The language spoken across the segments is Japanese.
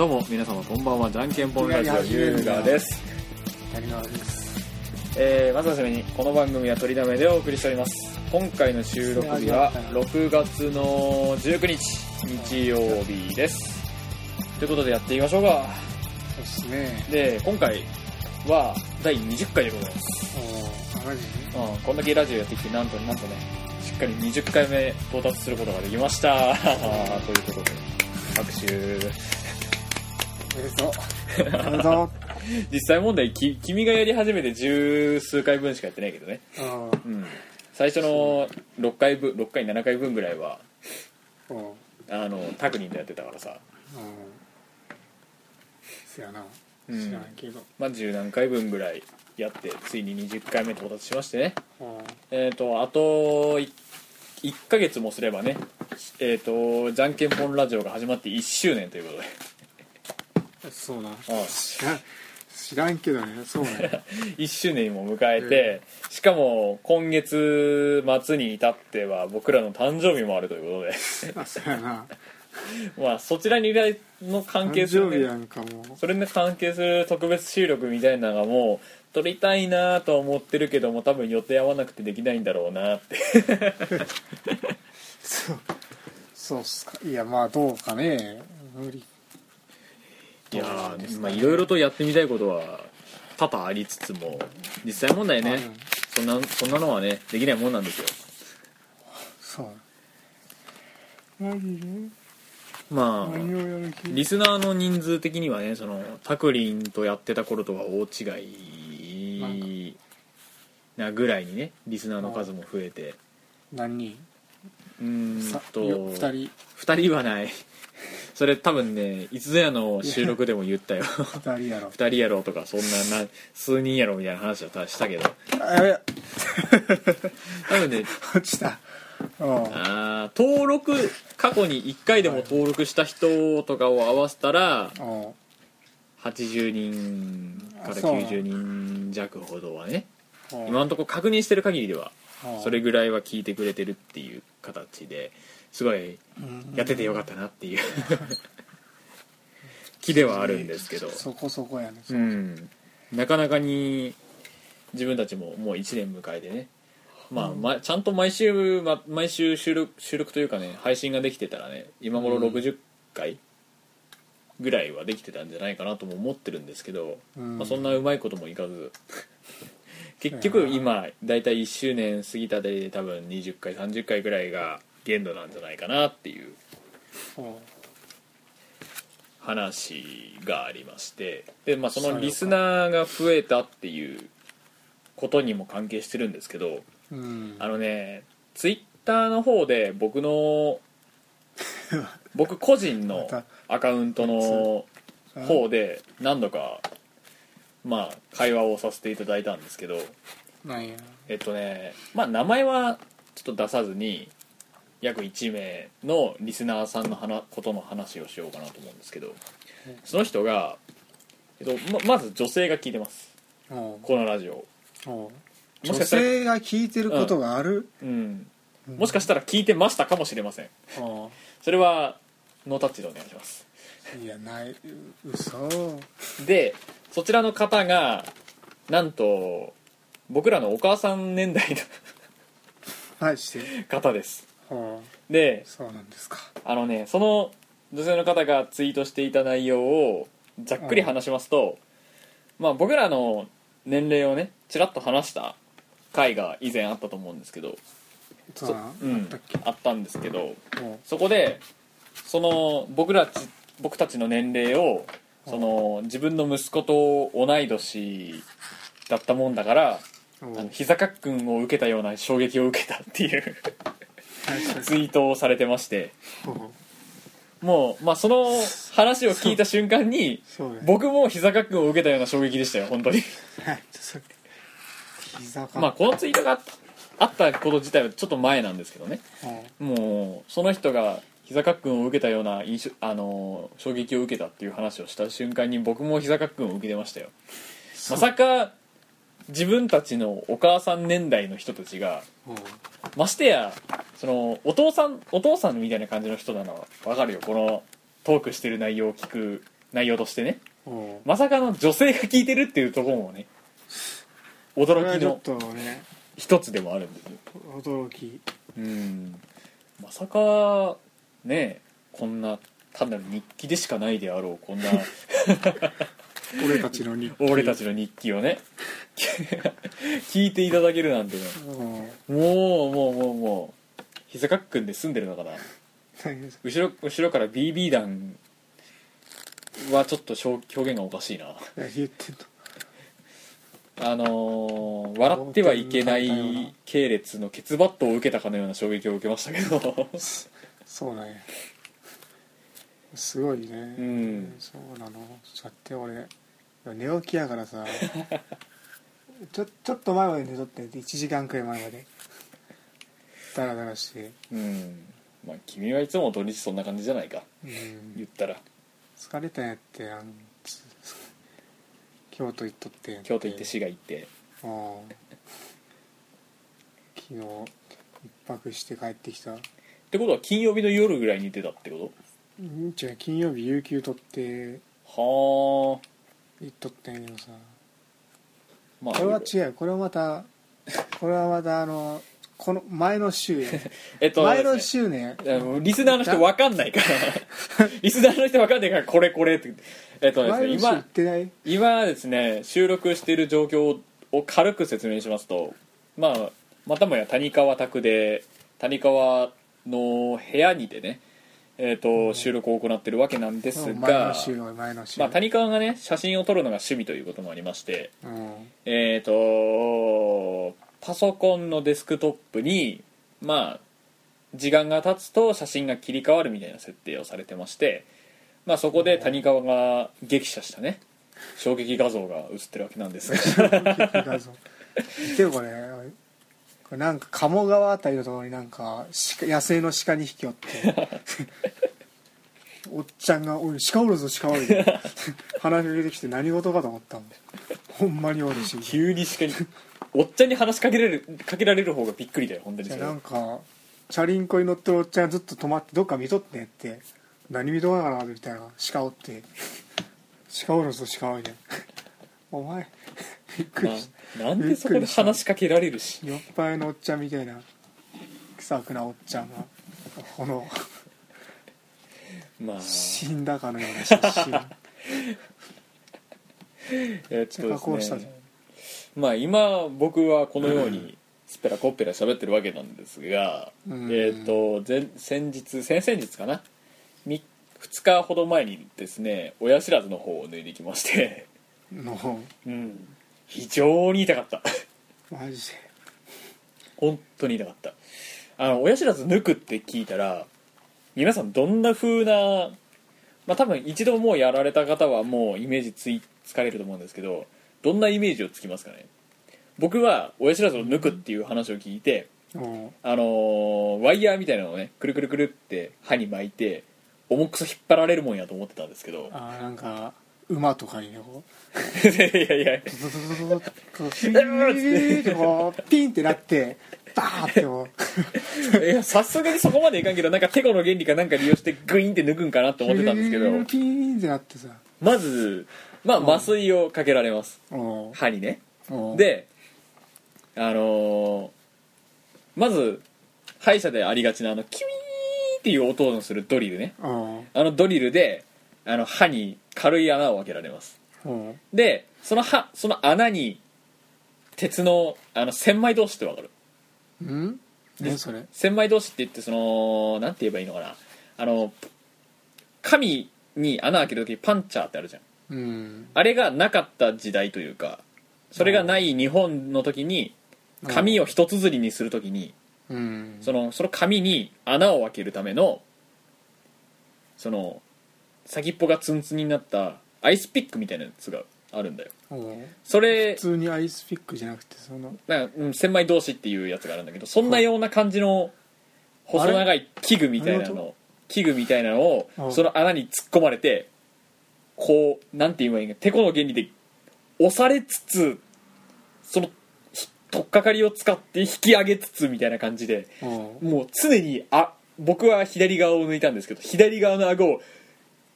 どうも皆様こんばんはじゃんけんぽんラジオ優雅です、谷川です。えー、まずはじめにこの番組は取りだめでお送りしております。今回の収録日は6月の19日日曜日です。ということでやっていきましょうか。そうっすね。で今回は第20回でございます。おーマジ？うん、こんだけラジオやってきてなんとなんとねしっかり20回目到達することができました。ということで拍手ええぞええぞ実際問題き君がやり始めて十数回分しかやってないけどね。うん。うん。最初の6回分6回7回分ぐらいはうん。うんあのタクニンでやってたからさ。そやな。うん。知らんけど。まあ十何回分ぐらいやってついに20回目到達しましてね。うん。えっ、とあと 1, ヶ月もすればねえっ、とじゃんけんぽんラジオが始まって1周年ということでそうな。あ知らん知らんけどねそうね。1周年も迎えて、しかも今月末に至っては僕らの誕生日もあるということで。あそうやな。まあそちらにの関係誕する、ね、生日やんかも。それに関係する特別収録みたいなのがもう撮りたいなとは思ってるけども多分予定合わなくてできないんだろうなって。そう。そうっすか。いやまあどうかね。無理いやまあいろいろとやってみたいことは多々ありつつも実際問題ね、うんそんなそんなのはねできないもんなんですよ。そう。マジで？まあリスナーの人数的にはねそのタクリンとやってた頃とは大違いなぐらいにねリスナーの数も増えて。何？人うーんさとよ二人？2人はない それ多分ねいつぞやの収録でも言ったよ。二人やろ。2人やろとかそんなな数人やろみたいな話はしたけど。あやべ多分ね落ちた。うん。あー登録過去に1回でも登録した人とかを合わせたらうん。80人からあそう。なの90人弱ほどはねうん。今のところ確認してる限りではうん。それぐらいは聞いてくれてるっていう形ですごいうんやっててよかったなっていう。気ではあるんですけど。そこそこやね。うん。なかなかに自分たちももう1年迎えてね。まあ、ま、ちゃんと毎週、ま、毎週収録収録というかね配信ができてたらね今頃うん。60回ぐらいはできてたんじゃないかなとも思ってるんですけど、うん。まあ、そんなうまいこともいかず。結局今大体1周年過ぎたで多分20回30回ぐらいが限度なんじゃないかなっていううん。話がありましてで、まあ、そのリスナーが増えたっていうことにも関係してるんですけどうん。あのねツイッターの方で僕の僕個人の アカウントの方で何度かまあ会話をさせていただいたんですけどえっとねまあ名前はちょっと出さずに約1名のリスナーさんの話ことの話をしようかなと思うんですけどその人が、えっと、ままず女性が聞いてます。うん。このラジオうん。も女しかしたら、性が聞いてることがある？うん、もしかしたら聞いてましたかもしれません。うそれはノータッチでお願いします。んいやない。う嘘。でそちらの方がなんと僕らのお母さん年代 マジで？の方です。うんでそうなんですか。あのねその女性の方がツイートしていた内容をざっくり話しますと、まあ僕らの年齢をねちらっと話した回が以前あったと思うんですけどそううんあったっけ？あったんですけどうん。そこでその僕らち僕たちの年齢をその自分の息子と同い年だったもんだからうん。あの膝かっくんを受けたような衝撃を受けたっていうツイートをされてまして。もう、まあ、その話を聞いた瞬間にそうね。僕も膝かっくんを受けたような衝撃でしたよ本当に。膝かまあこのツイートがあったこと自体はちょっと前なんですけどね。うん。もうその人が膝かっくんを受けたような印象あの衝撃を受けたっていう話をした瞬間に僕も膝かっくんを受けてましたよ。まさか自分たちのお母さん年代の人たちがうんましてやそのお父さんお父さんみたいな感じの人なのは分かるよ。このトークしてる内容を聞く内容としてね。まさかの女性が聞いてるっていうところもね驚きの一つでもあるんですよ。驚き。うん。まさかねこんな単なる日記でしかないであろうこんな 俺たちの日記。俺たちの日記をね。聞いていただけるなんてね。うん。もうもうもうもう膝かっくんで住んでるのかな。後ろ後ろから BB 弾はちょっと表表現がおかしいな。言ってんのあのー笑ってはいけない系列のケツバットを受けたかのような衝撃を受けましたけど。そうなんや。すごいね。うん。そうなの。ちょっと待って俺寝起きやからさ ちょちょっと前まで寝とって1時間くらい前まで。ダラダラして。うん。まあ君はいつも土日そんな感じじゃないか。うん。言ったら。疲れたんやってあのつ京都行っとって京都行って滋賀行って。うん昨日一泊して帰ってきた。ってことは金曜日の夜ぐらいに出たってこうん違う金曜日有給取って。とはあ行っとってんやけどさ。まあこれは違う。これはまた これはまたあのこの前の週や えっと前の週ね。いやもうリスナーの人分かんないから。リスナーの人分かんないからこれこれってえっとですね今てない？今ですね収録している状況を軽く説明しますと。まあまたもや谷川宅で谷川の部屋にてねえー、と収録を行ってるわけなんですが、まあ、谷川がね写真を撮るのが趣味ということもありましてうん。えっ、とパソコンのデスクトップにまあ時間が経つと写真が切り替わるみたいな設定をされてましてまあそこで谷川が激写したね衝撃画像が写ってるわけなんですが。画像。見てよこれこれなんか鴨川あたりのところになんか鹿野生の鹿に引き寄って。おっちゃんが「おい鹿おるぞ鹿おるぞ」話しかけてきて何事かと思ったもん。ほんまにおるし。急に鹿におっちゃんに話しかけられるかけられる方がびっくりだよ本当にじゃそれなんかチャリンコに乗ってるおっちゃんがずっと止まってどっか見とってんって。何見とかなかなみたいな。鹿おって。鹿おるぞ鹿おるねお前 びっくりしたななんでそこで話しかけられるし。酔っ払いのおっちゃんみたいな気さくなおっちゃんがこのまあ。死んだかのような写真。えっと加工したじですねまあ今僕はこのようにスペラコッペラ喋ってるわけなんですが、うん。えっ、と前先日先々日かな？2日ほど前にですね親知らずの方を抜いてきましての。うん。非常に痛かった。マジで。本当に痛かった。あの親知らず抜くって聞いたら皆さんどんな風なまあ多分一度もうやられた方はもうイメージついつかれると思うんですけどどんなイメージをつきますかね？僕は親知らずを抜くっていう話を聞いてうん。あのーワイヤーみたいなのをねくるくるくるって歯に巻いて重くそ引っ張られるもんやと思ってたんですけどあーなんか馬とかにねこいやいやうズズズズズズこうピーンってこうピンってなってバーってこう。いやさすがにそこまでいかんけどなんかテコの原理かなんか利用してグイーンって抜くんかなと思ってたんですけど。ピーンってなってさ。まずまあ麻酔をかけられます。う。ん歯にね。う。んであのーまず歯医者でありがちなあのキュイーンっていう音のするドリルね。う。んあのドリルであの歯に軽い穴を開けられます。うん。でその歯その穴に鉄のあの千枚同士ってわかる？うん？何それ？千枚同士って言ってそのなんて言えばいいのかな？あの紙に穴開ける時パンチャーってあるじゃん。うん。あれがなかった時代というかそれがない日本の時に紙を一綴りにする時にうん。そのその紙に穴を開けるためのその先っぽがツンツンになったアイスピックみたいなやつがあるんだよ。う。んそれ普通にアイスピックじゃなくてその。なんか、うん、千枚同士っていうやつがあるんだけどそんなような感じの細長い器具みたいなの器具みたいなのをあその穴に突っ込まれてこうなんて言えばいいんかてこの原理で押されつつそのひ取っかかりを使って引き上げつつみたいな感じでうん。もう常にあ僕は左側を抜いたんですけど左側の顎を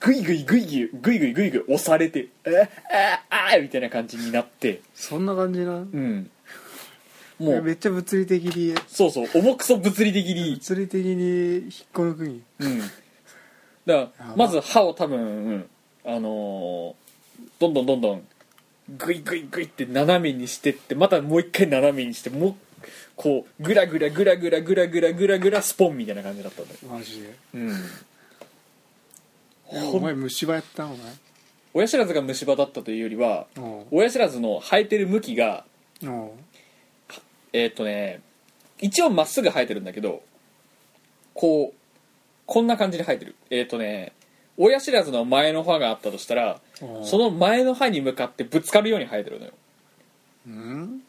グイグイグイグイグイグイグイグイ押されて「ああああみたいな感じになってそんな感じなうんもうめっちゃ物理的にそうそう重くそ物理的に物理的に引っこ抜くんやうんだからまず歯を多分、うんあのーどんどんどんどんグイグイグイって斜めにしてってまたもう一回斜めにしてもうこうグラグラグラグラグラグラグラグラスポンみたいな感じだったんだよマジでうんお前虫歯やったんお前？親知らずが虫歯だったというよりは親知らずの生えてる向きがえーっとね一応まっすぐ生えてるんだけどこうこんな感じで生えてる。えーっとね親知らずの前の歯があったとしたらその前の歯に向かってぶつかるように生えてるのよ。うん？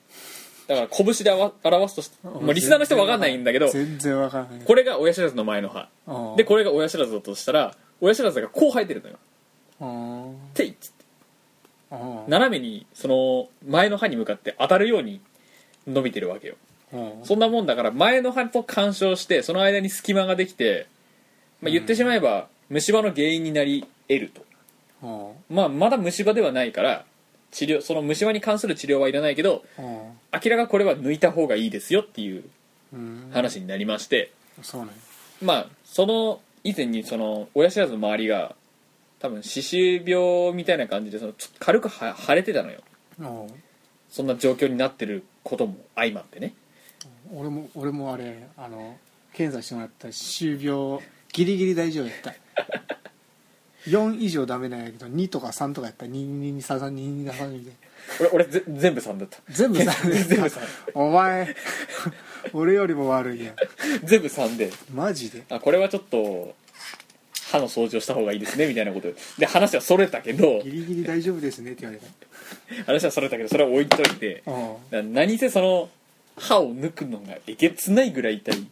だから拳であわ表すとし、まあ、リスナーの人は分かんないんだけど全然わからない。これが親知らずの前の歯。でこれが親知らずだとしたら親知らずがこう生えてるのよ。ていっつって。斜めにその前の歯に向かって当たるように伸びてるわけよ。そんなもんだから前の歯と干渉してその間に隙間ができて、まあ、言ってしまえば虫歯の原因になり得ると、まあ、まだ虫歯ではないから治療その虫歯に関する治療はいらないけど明らかこれは抜いた方がいいですよっていううん。話になりまして、そうね。まあその以前にその親知らずの周りが多分歯周病みたいな感じでそのちょっと軽くは腫れてたのよ。そんな状況になってることも相まってね。俺も俺もあれあの検査してもらった歯周病ギリギリ大丈夫やった。4以上ダメなんやけど2とか3とかやったら223322みたいな俺俺ぜ全部3だった。全部3全部3お前俺よりも悪いやん。全部3で。マジで？あこれはちょっと歯の掃除をした方がいいですねみたいなこと。でで話はそれたけど。ギリギリ大丈夫ですねって言われ話はそれたけどそれは置いといて。何せその歯を抜くのがえげつないぐらい痛い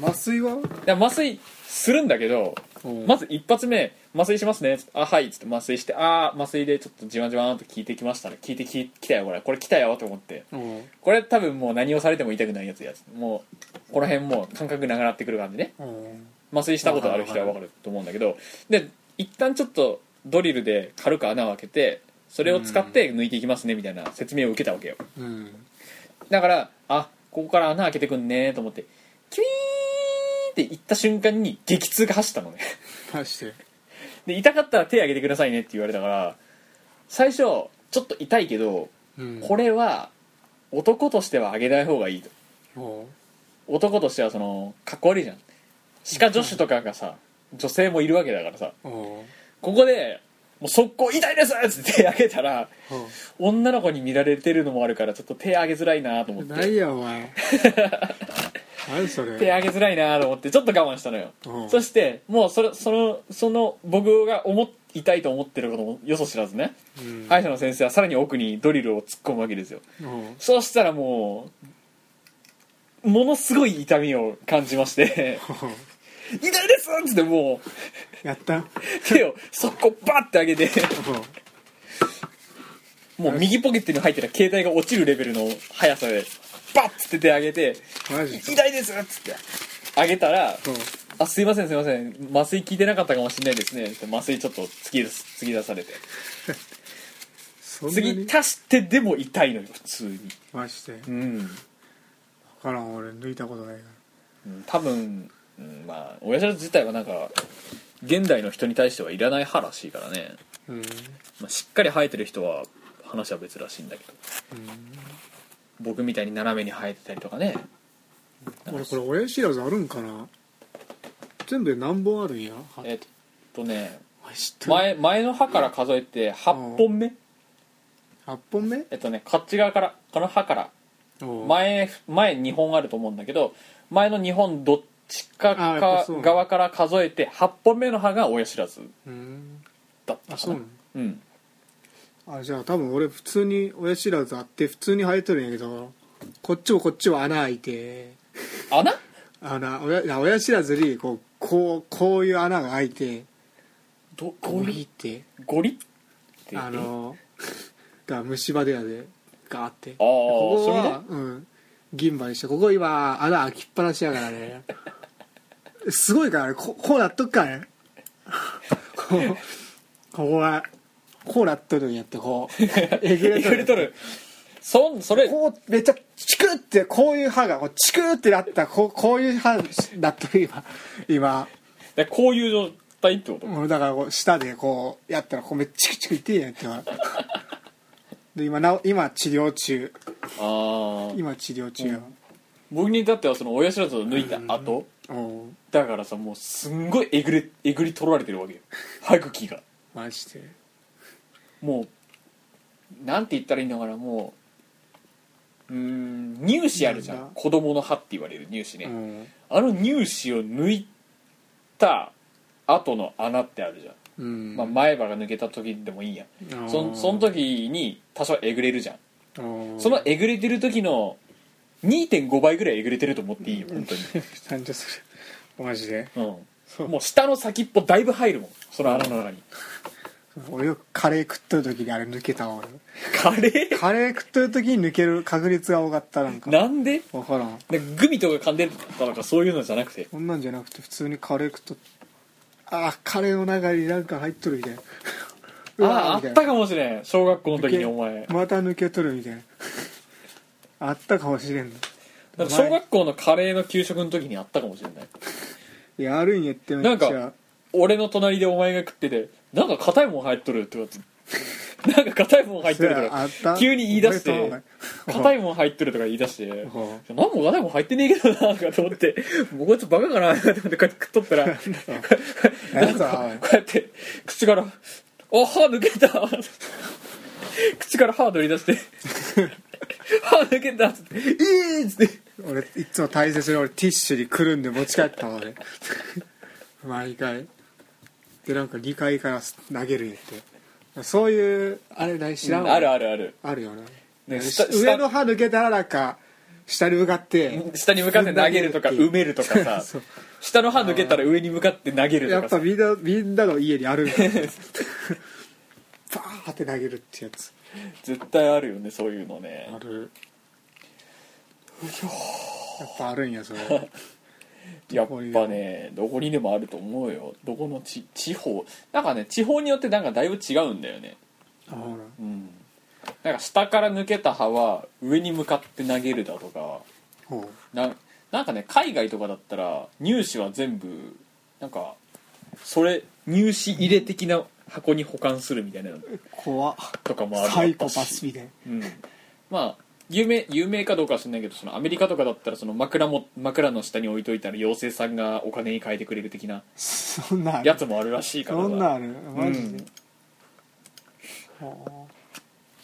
麻酔は？で麻酔するんだけどうん。まず一発目麻酔しますね。あはい。っつって麻酔してああ麻酔でちょっとじわじわーんと効いてきましたね。効いてききたよこれ。これ来たよと思って。うん。これ多分もう何をされても痛くないやつやつ。もうこの辺もう感覚なくなってくる感じね。うん。麻酔したことある人は分かると思うんだけど。で一旦ちょっとドリルで軽く穴を開けてそれを使って抜いていきますねみたいな説明を受けたわけよ。うん。だからあここから穴開けてくんねと思ってキュイーンって行った瞬間に激痛が走ったのね。マジでで痛かったら手挙げてくださいねって言われたから最初ちょっと痛いけどうん。これは男としては上げない方がいいと。男としてはそのかっこ悪いじゃん。歯科助手とかがさ女性もいるわけだからさ。ここでもう速攻痛いですっつって手挙げたら女の子に見られてるのもあるからちょっと手挙げづらいなと思っ何てやお前。何それ。手挙げづらいなと思って ちょっと我慢したのよ。うん。そしてもうそれそのその僕が思っ痛いと思ってることもよそ知らずね。うん。歯医者の先生はさらに奥にドリルを突っ込むわけですよ。そうしたらもうものすごい痛みを感じまして。おう「痛いです!」っつってもうやった？手を速攻バッて上げて。もう右ポケットに入ってた携帯が落ちるレベルの速さでバッつって手上げて「マジ痛いです!」っつって。上げたらおう「あすいませんすいません。麻酔効いてなかったかもしれないですね」って麻酔ちょっと突き出す突き出されて。次に？足してでも痛いのよ普通に。マジで？うん、分からん。俺抜いたことないかうん多分、うん、まあ親父自体はなんか現代の人に対してはいらない歯らしいからね、らうん。まあ、しっかり生えてる人は話は別らしいんだけど。僕みたいに斜めに生えてたりとかね。俺これ親知らずあるんかな？全部で何本あるんや？えっとね前前の歯から数えて8本目。8本目？えっとねこっち側からこの歯から前前2本あると思うんだけど前の2本どっちか側から数えて8本目の歯が親知らずうん。だったあそうなのうん。あじゃあ多分俺普通に親知らずあって普通に生えとるんやけどこっちもこっちも穴開いて。穴？穴親いや親知らずにこうこうこういう穴が開いてどこうこういういって。ゴリ？って。あのだから虫歯でやで。ガーって。ああここそれで？はうん銀歯にしてここ今穴開きっぱなしやからね。すごいからね。ここうなっとくからね。ここがこうなっとるんやってこう。えぐえぐれとる。そんそれこうめっちゃチクってこういう歯がこうチクってなったこうこういう歯なっとる今。今。でこういう状態ってこと？もうだからこう舌でこうやったらこうめっちゃチクチクいってんやんってで今なお今治療中。ああ今治療中。や僕に至ってはその親知らずを抜いた後、おう。だからさもうすんごいえぐれえぐり取られてるわけよ。歯茎が。マジで。もうなんて言ったらいいのかなもううーん乳歯あるじゃなんんだ？子供の歯って言われる乳歯ね、うん。あの乳歯を抜いた後の穴ってあるじゃん、うん。まあ、前歯が抜けた時でもいいやん。そんその時に多少えぐれるじゃん。そのえぐれてる時の2.5倍ぐらいえぐれてると思っていいよ本当に、なんじゃそれマジで？うん、もう下の先っぽだいぶ入るもんその穴の中に。俺よくカレー食っとる時にあれ抜けたわ俺。カレー？カレー食っとる時に抜ける確率が多かったなんか。なんで？分からん。でグミとか噛んでたとかそういうのじゃなくて。こんなんじゃなくて普通にカレー食っとあーカレーの中になんか入っとるみたいな。あああっみたかもしれん。小学校の時にお前。また抜けとるみたいな。あったかもしれんの。なんか小学校のカレーの給食の時にあったかもしれない。いやあるんやってめなんっちゃ。か俺の隣でお前が食っててなんか硬いもん入っとるって言われてなんか硬いもん入っとるとか。急に言い出して。硬いもん入っとるとか言い出して。ほ何も硬いもん入ってねえけどなとかと思って。もうこいつバカかなと思ってこうやって食っとったら 何さこうやって口から「あ歯抜けた」口から歯取り出して「歯抜けた」っつって「ええー!」っつって。俺いつも大切に俺ティッシュにくるんで持ち帰ったわ俺。毎回。でなんか2階から投げるんやってそういうあれない知らんわあるあるある。あるよな、ね上の歯抜けたらなんか下に向かって下に向かって投げるとか埋めるとかさ そう下の歯抜けたら上に向かって投げるやっぱとかさみんなみんなの家にある。んだバーって投げるってやつ。絶対あるよねそういうのね。ある。やっぱあるんやそれ やっぱねどこにでも。あると思うよ。どこの地地方なんかね地方によってなんかだいぶ違うんだよね。あほらうん。なんか下から抜けた歯は上に向かって投げるだとか。ほななんかね海外とかだったら乳歯は全部なんかそれ乳歯入れ的な箱に保管するみたいなのう怖。っとかもあるサイコパスみたいうん、まあ有名有名かどうかは知らないけどそのアメリカとかだったらその枕も枕の下に置いといたら妖精さんがお金に換えてくれる的なそんなんある？やつもあるらしいから。そんなんある？マジで？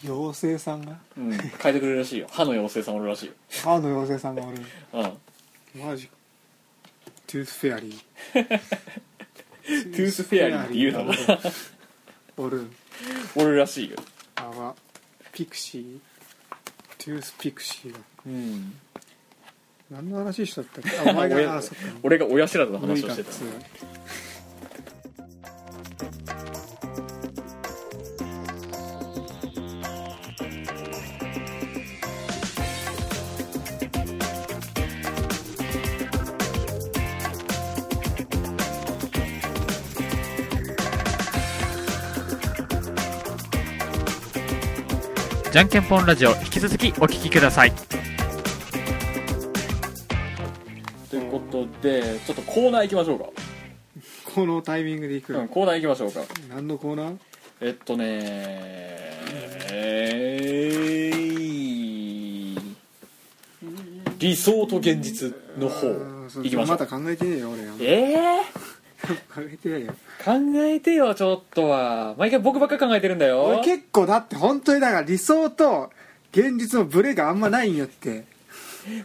妖精さんが？うん、変えてくれるらしいよ。歯の妖精さんおるらしいよ。歯の妖精さんがおる。うん。マジか。Tooth Fairy。Tooth Fairy って言うのもおる。おるらしいよ。あわ Pixie？Tooth Pixie が。うん。何の話したっけ？あお前が親あそっか俺が親知らずの話をしてたじゃんけんぽんラジオ引き続きお聞きください。ということでちょっとコーナー行きましょうか。このタイミングでいく、うんコーナー行きましょうか。何のコーナー？えっとねえー理想と現実の方あーそう行きましょう。また考えてねえよ俺ええ考えてよ。考えてよちょっとは。毎回僕ばっか考えてるんだよ。俺結構だって本当にだから理想と現実のブレがあんまないんやって。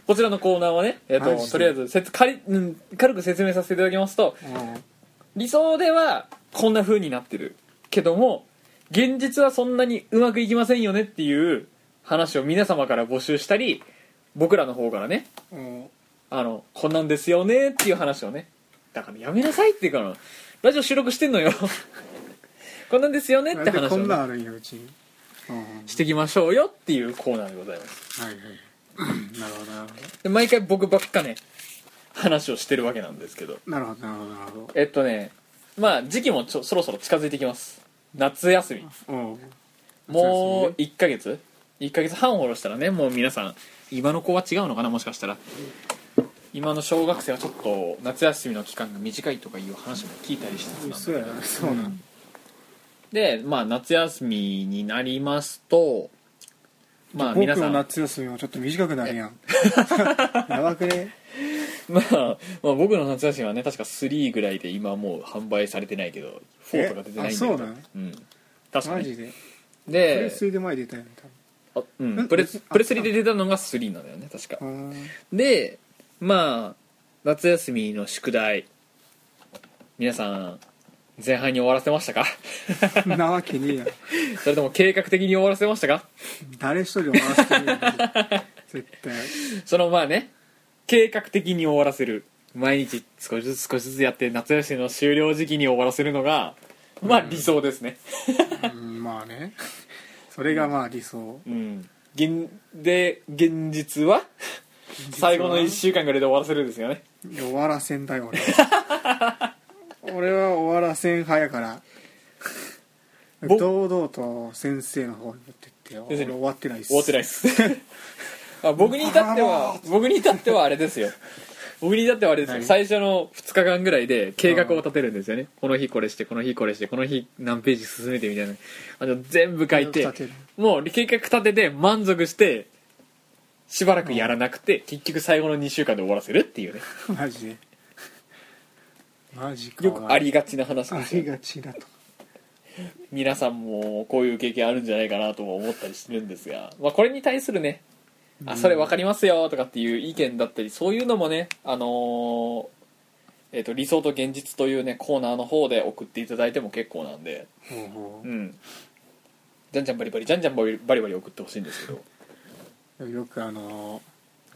こちらのコーナーはね、えっとマジで。とりあえずせつ軽,、うん、軽く説明させていただきますとうん理想ではこんな風になってるけども現実はそんなにうまくいきませんよねっていう話を皆様から募集したり僕らの方からねうん。あのこんなんですよねっていう話をねだからやめなさいっていうからラジオ収録してんのよ。こんなんですよねって話を、ね、していきましょうよっていうコーナーでございます。はいなるほどなるほで毎回僕ばっかね話をしてるわけなんですけど。どなるほどなるほどなるほど。えっとねまあ時期もちょそろそろ近づいてきます。夏休み。う。んもう1ヶ月？1ヶ月半ほどしたらねもう皆さん今の子は違うのかな？もしかしたら今の小学生はちょっと夏休みの期間が短いとかいう話も聞いたりしてたんそうやなそうなんでまあ夏休みになりますとまあ皆僕のさん。夏休みもちょっと短くなるやん。やばくねまあ、まあ僕の夏休みはね確か3ぐらいで今はもう販売されてないけど4とか出てないんだけどそうなのうん。確かに。マジで？プでレスリで前出たやんあうん。えプレ別にあプレスリで出たのが3なんだよね確か。多分でまあ夏休みの宿題。皆さん前半に終わらせましたか？うんなわけねえやん それとも計画的に終わらせましたか？誰一人終わらせてねえ絶対。そのまあね計画的に終わらせる。毎日少しずつ少しずつやって夏休みの終了時期に終わらせるのがまあ理想ですね。うんまあね。それがまあ理想。うん。現で現実は？最後の1週間ぐらいで終わらせるんですよね。終わらせんだよ俺 俺は終わらせん派やから。ぼ堂々と先生の方に持ってって俺終わってないっす。終わってないです。あ僕に至っては僕に至ってはあれですよ。僕に至ってはあれですよ。何？最初の2日間ぐらいで計画を立てるんですよね。この日これしてこの日これしてこの日何ページ進めてみたいな。あの全部書いてもう計画立てて満足してしばらくやらなくて結局最後の2週間で終わらせるっていうね。マジで。マジか。よくありがちな話あですよ。りがちだと。皆さんもこういう経験あるんじゃないかなとも思ったりしてるんですが、まあ、これに対するね「あそれ分かりますよ」とかっていう意見だったりそういうのもね、あのーえー、と理想と現実というねコーナーの方で送っていただいても結構なんで、ほうほう。ん、じゃんじゃんバリバリじゃんじゃんバリバリバリ送ってほしいんですけど。うよくあの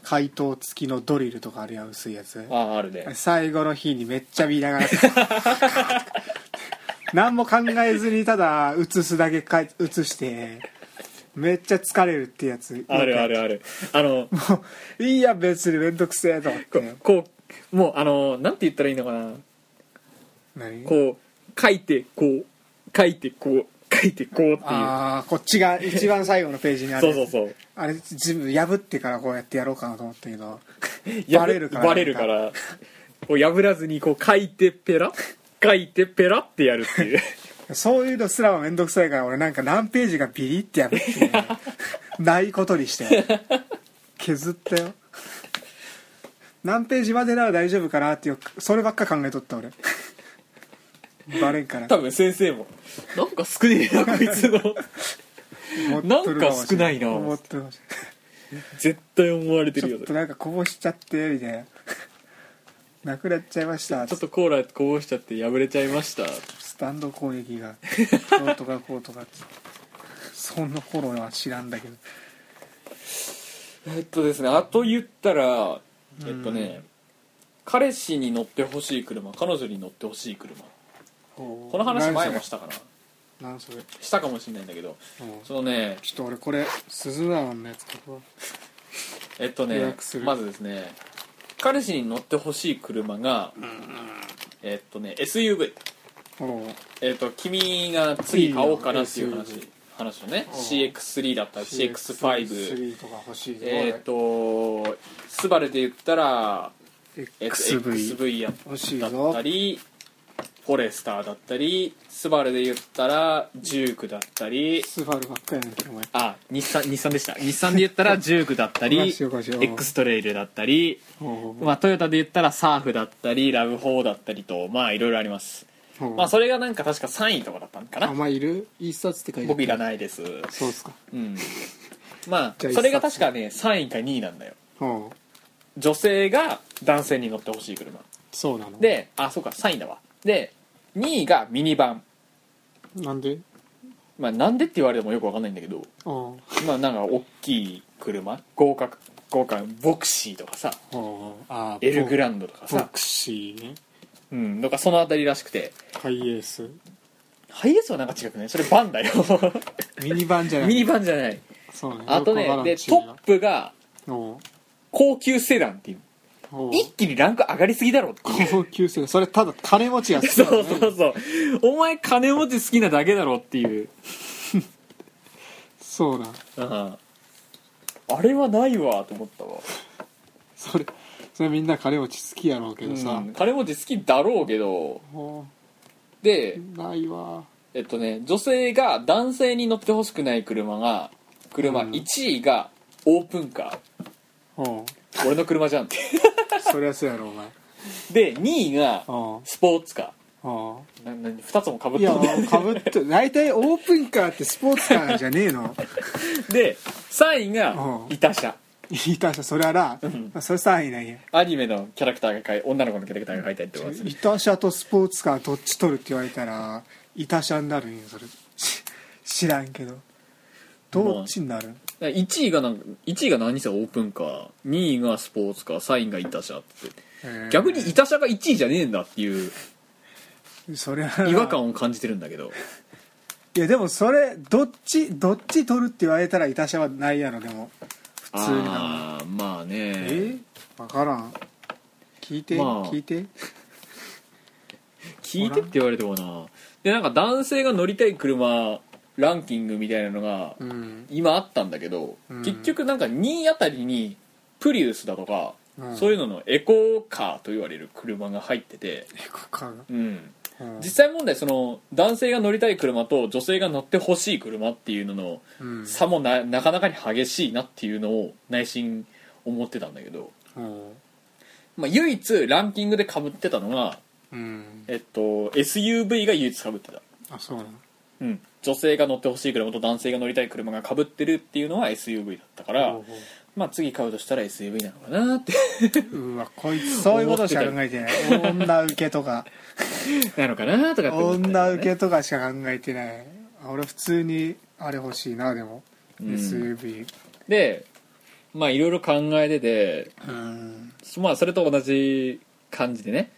回答付きのドリルとかあるやん薄いやつ。あああるね。最後の日にめっちゃ見ながら。何も考えずにただ写すだけかい写してめっちゃ疲れるってやつ。あるあるある。あのもういいや別にめんどくせえと思っこてこうもうあのなんて言ったらいいのかな。何？こう書いてこう書いてこう書いてこうっていう。ああこっちが一番最後のページにある。そうそうそう。あれ自分破ってからこうやってやろうかなと思ったけど。やバレるからバレるから。こう破らずにこう書いてペラ書いてペラってやるっていう。そういうのすらもめんどくさいから俺なんか何ページがビリってやるっていうね。ないことにして。削ったよ。何ページまでなら大丈夫かなっていうそればっか考えとった俺バレんから。多分先生も。なんか少ねえなこいつの。なんか少ないな思ってるかもし絶対思われてれないちょるよっとなんかこぼしちゃってみたいな。なくなっちゃいました。ちょっとコーラこぼしちゃって破れちゃいました。スタンド攻撃が。どうとかこうとかその頃は知らんだけど。えっとですねあと言ったらえっとね、彼氏に乗ってほしい車彼女に乗ってほしい車ここの話前もしたかななんそれ？したかもしれないんだけど。うんそのねちょっと俺これスズラーマンのやつここえっと予ねまずですね彼氏に乗ってほしい車が、えっとね SUV えっと君が次買おうかなっていう話。話のね。うん CX3 だったり CX5 3とか欲しいえっとスバルで言ったら、えっと、XV や欲しいだぞ。ったりフォレスターだったりスバルで言ったらジュークだったりスバルばっかりやねんけどお前あ日産日産でした。日産で言ったら ジュークだったりおかしいおかしい X トレイルだったりまあ、トヨタで言ったらサーフだったりラブ4だったりとまあいろいろあります。まあそれがなんか確か3位とかだったんかな？あまあいる？一冊って書いてある。僕いらないです。そうっすか。うん。まじゃああそれが確かね3位か2位なんだよ。女性が男性に乗ってほしい車。そうなの。であそうか3位だわで2位がミニバン。なんで？まあなんでって言われてもよくわかんないんだけど。おうまあなんか大きい車。豪華豪華ボクシーとかさ。おうあエルグラランドとかさ。ボクシーね。うんとかそのあたりらしくて。ハイエース。ハイエースはなんか違くねそれバンだよ。ミニバンじゃない。ミニバンじゃない。そうね。あとねでトップが高級セダンっていう一気にランク上がりすぎだろって高級すぎる。それただ金持ちが好き。ねうそうそう。お前金持ち好きなだけだろっていう。そうだああれはないわと思ったわ。それそれみんな金持ち好きやろうけどさ、うん。金持ち好きだろうけど。もでうないわ。えっとね女性が男性に乗ってほしくない車が車うん。1位がオープンカうん。ー俺の車じゃんって。そりゃそうやろお前。で2位がうん。スポーツカうん。ーなな2つもかぶっいやてるかぶって大体オープンカーってスポーツカーじゃねえの？で3位がうん。イタ車いたしそれはな、うん。それ3位なんや。アニメのキャラクターが書い女の子のキャラクターが書いたりとかする。イタ車とスポーツカーどっち取るって言われたらイタ車になるんよそれ。し知らんけど。どっちになる、1位がなんか1位が何せオープンカー2位がスポーツカー3位がイタ車って。えー。逆にイタ車が1位じゃねえんだっていうそれは。違和感を感じてるんだけど。いやでもそれどっちどっち取るって言われたらイタ車はないやろでも。普通になああまあね。え？分からん。聞いて、まあ。聞いて。聞いてって言われてもな。でなんか男性が乗りたい車ランキングみたいなのがうん。今あったんだけど、うん。結局なんか2位あたりにプリウスだとか、うん。そういうののエコカーと言われる車が入ってて、エコカーが？うん、うん。実際問題その男性が乗りたい車と女性が乗ってほしい車っていうののうん。差もななかなかに激しいなっていうのを内心思ってたんだけど、う。んまあ、唯一ランキングでかぶってたのが、うん。えっと、SUV が唯一かぶってた、あそうなの？うん、女性が乗ってほしい車と男性が乗りたい車がかぶってるっていうのは SUV だったから、まあ、次買うとしたら SUV なのかなって。ううわこいつそういうことしか考えてない。女受けとか。なのかなとかってね。女受けとかしか考えてない。俺普通にあれ欲しいなでも、うん。SUV でまあいろいろ考えててうん。まあそれと同じ感じでね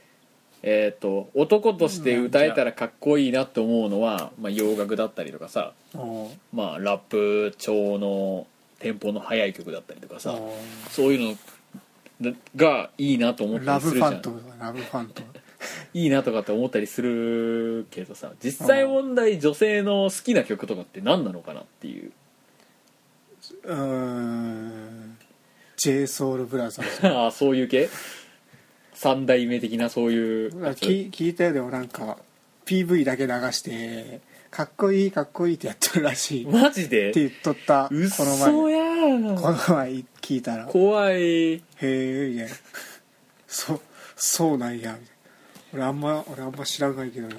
えっ、と男として歌えたらかっこいいなって思うのは、まあ、洋楽だったりとかさ、おまあ、ラップ調のテンポの速い曲だったりとかさ。おそういうのがいいなと思ったラブフりするじゃん。ァントムラブファントム いいなとかって思ったりするけどさ。実際問題女性の好きな曲とかって何なのかなっていう。うーん。j ソ u l b r o t h e ああそういう系？三代目的なそういう聞聞いたよでもなんか PV だけ流してかっこいいかっこいいってやってるらしい。ってマジで？言っとったこうっのそ前やこの前聞いたら。怖い。へえみたいな。そそうなんや。みたいな俺あんま俺あんま知らないけどね。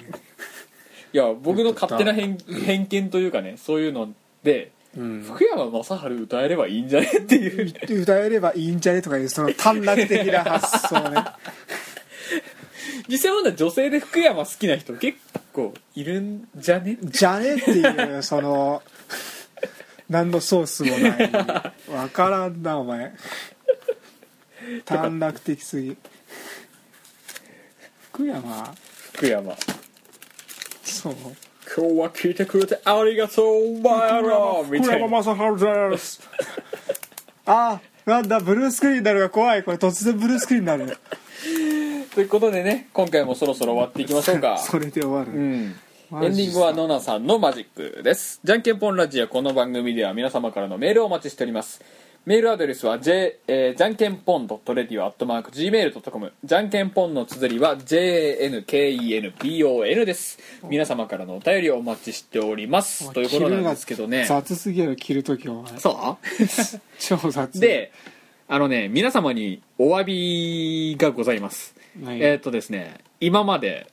いや僕の勝手な偏偏見というかねそういうのでうん。福山雅治歌えればいいんじゃねっていう。歌えればいいんじゃねとかいうその短絡的な発想ね。実際問題女性で福山好きな人結構いるんじゃね？じゃねっていうその何のソースもない。わからんなお前。短絡的すぎ。福山福山。そう今日は聞いてくれてありがとうバイローみ福たいな山雅治です。あなんだブルースクリーンになるが怖い。これ突然ブルースクリーンになるということでね今回もそろそろ終わっていきましょうか。それで終わる、うん。エンディングはノナさんのマジックです。じゃんけんぽんラジオこの番組では皆様からのメールをお待ちしておりますメールアドレスは、J えー、じゃんけんぽん .radio.gmail.com じゃんけんぽんの綴りは JNKENPON です。皆様からのお便りをお待ちしております。ということなんですけどね。雑すぎる着る時お前。そ 超雑。うであのね皆様にお詫びがございます。何？えーっとですね今まで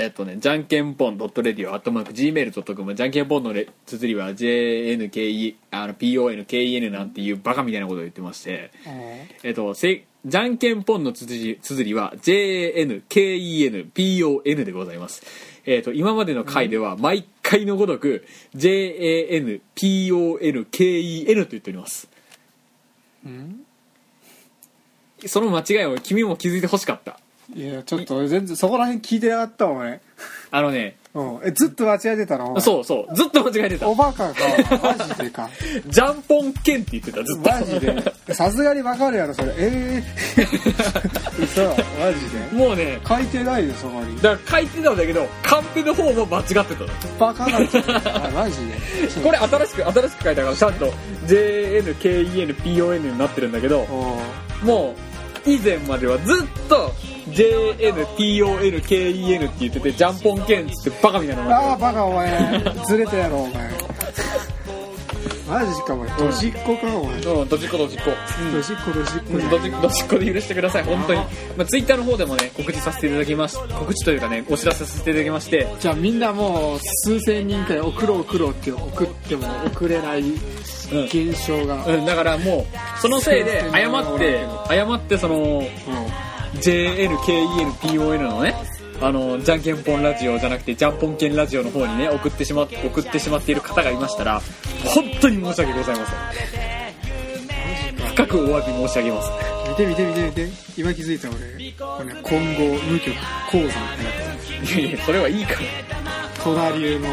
えーっとねじゃんけんぽん .radio.gmail.com じゃんけんぽんのレ綴りは JNKE あの PONKEN なんていうバカみたいなことを言ってまして。うん。えーっとせじゃんけんぽんの綴り綴りは JNKENPON でございます。えーっと今までの回では毎回のごとく JANPONKEN と言っております。うん。その間違いを君も気づいてほしかったいやちょっと俺全然そこら辺聞いてなかったわ俺あのねうん。えずっと間違えてたの？そうそう。ずっと間違えてた。おバカか。マジでか。ジャンポンケンって言ってたずっと。マジで。さすがにわかるやろそれ。ええー、嘘。マジで。もうね書いてないよそこに。だから書いてたんだけどカンペの方も間違ってたの。バカなんじゃん あマジで。これ新しく新しく書いたからちゃんと JNKENPON になってるんだけどおもう以前まではずっと JNPONKEN って言っててジャンポンケンっつってバカみたいなのああバカお前。ずれたやろお前。マジかお前。ドジっ子かお前。ドうんどじっこどじっこジっ子ドジっ子。うんどじどじっこで許してください本当に、まあ、ツイッターの方でもね告知させていただきまし告知というかねお知らせさせていただきまして。じゃあみんなもう数千人くらい送ろう送ろうって送っても送れない現象が、うん、だからもうそのせいで誤って誤ってその JNKENPON のねあのじゃんけんぽんラジオじゃなくてじゃんぽんけんラジオの方にね送ってしま送ってしまっている方がいましたら本当に申し訳ございません。深くお詫び申し上げます。見て見て見て見て。今気づいた俺。これ今後無曲鉱山ってなっていやいやそれはいいから。る戸田流の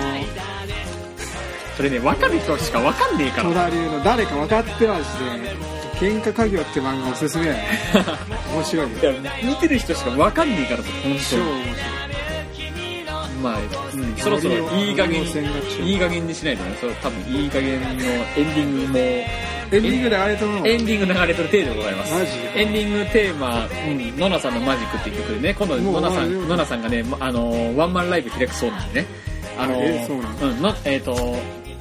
それね分かる人しか分かんねえから。戸田流の誰か分かってマジで喧嘩家業って漫画おすすめやね。面白い。よいや見てる人しか分かんねえからさ本当まあ、うん、そろそろいい加減いい加減にしないとねそれ多分いい加減のエンディングも。エンディングであれと思う。エンディング流れてる程度でございますマジで。エンディングテーマ、うん、ノナさんのマジックっていう曲でね今度ノナさんノナさんがねまあのワンマンライブ開くそうなんでね。あのえそうなのうんのえっ、と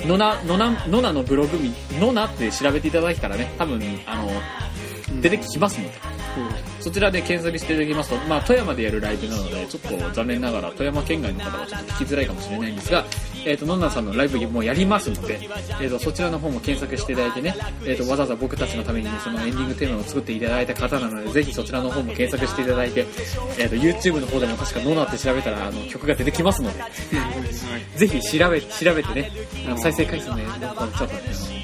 ノナノナノナのブログみノナって調べていただいたらね多分あの出てきますので、そちらで検索していただきますと、まあ、富山でやるライブなので、ちょっと残念ながら富山県外の方はちょっと聞きづらいかもしれないんですが、えっ、と、のんなさんのライブもやりますので、えっ、と、そちらの方も検索していただいてね、えっ、と、わざわざ僕たちのためにね、そのエンディングテーマを作っていただいた方なので、ぜひそちらの方も検索していただいて、えっ、と、YouTube の方でも確かノナって調べたら、あの、曲が出てきますので、ぜひ調べ、調べてね、あの再生回数ね、ちょっとね、あの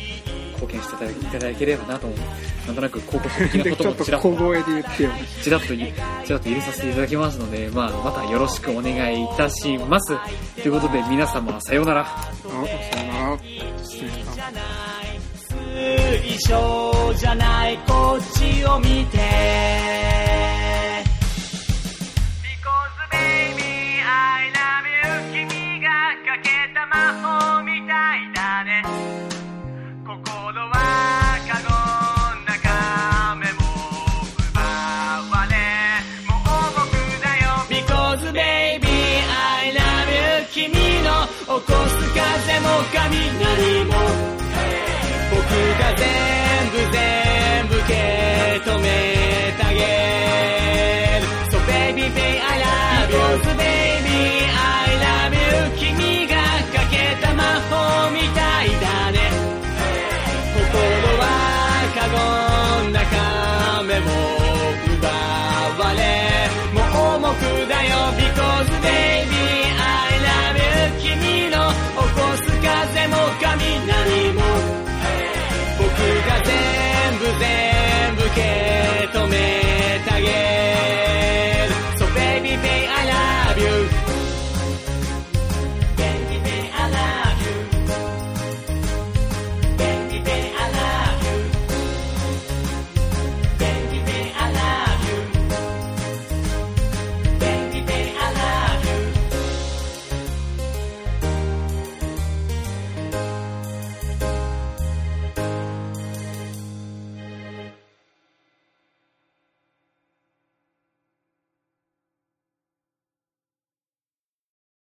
貢献していただいただければなと思う。なんとなく広告的なこともちらっと小声で言ってよちらっとい、ちらっと入れさせていただきますので、まあ、またよろしくお願いいたします。ということで、皆様、さようなら。あさよなら失礼します一緒じゃないこっちを見て I love you So baby I love you. 君がかけた魔法みたいだね。心はカゴの中目も奪われ。もう重くだよ Because baby I love you. 君の起こす風も雷も。僕が全部全部受け止め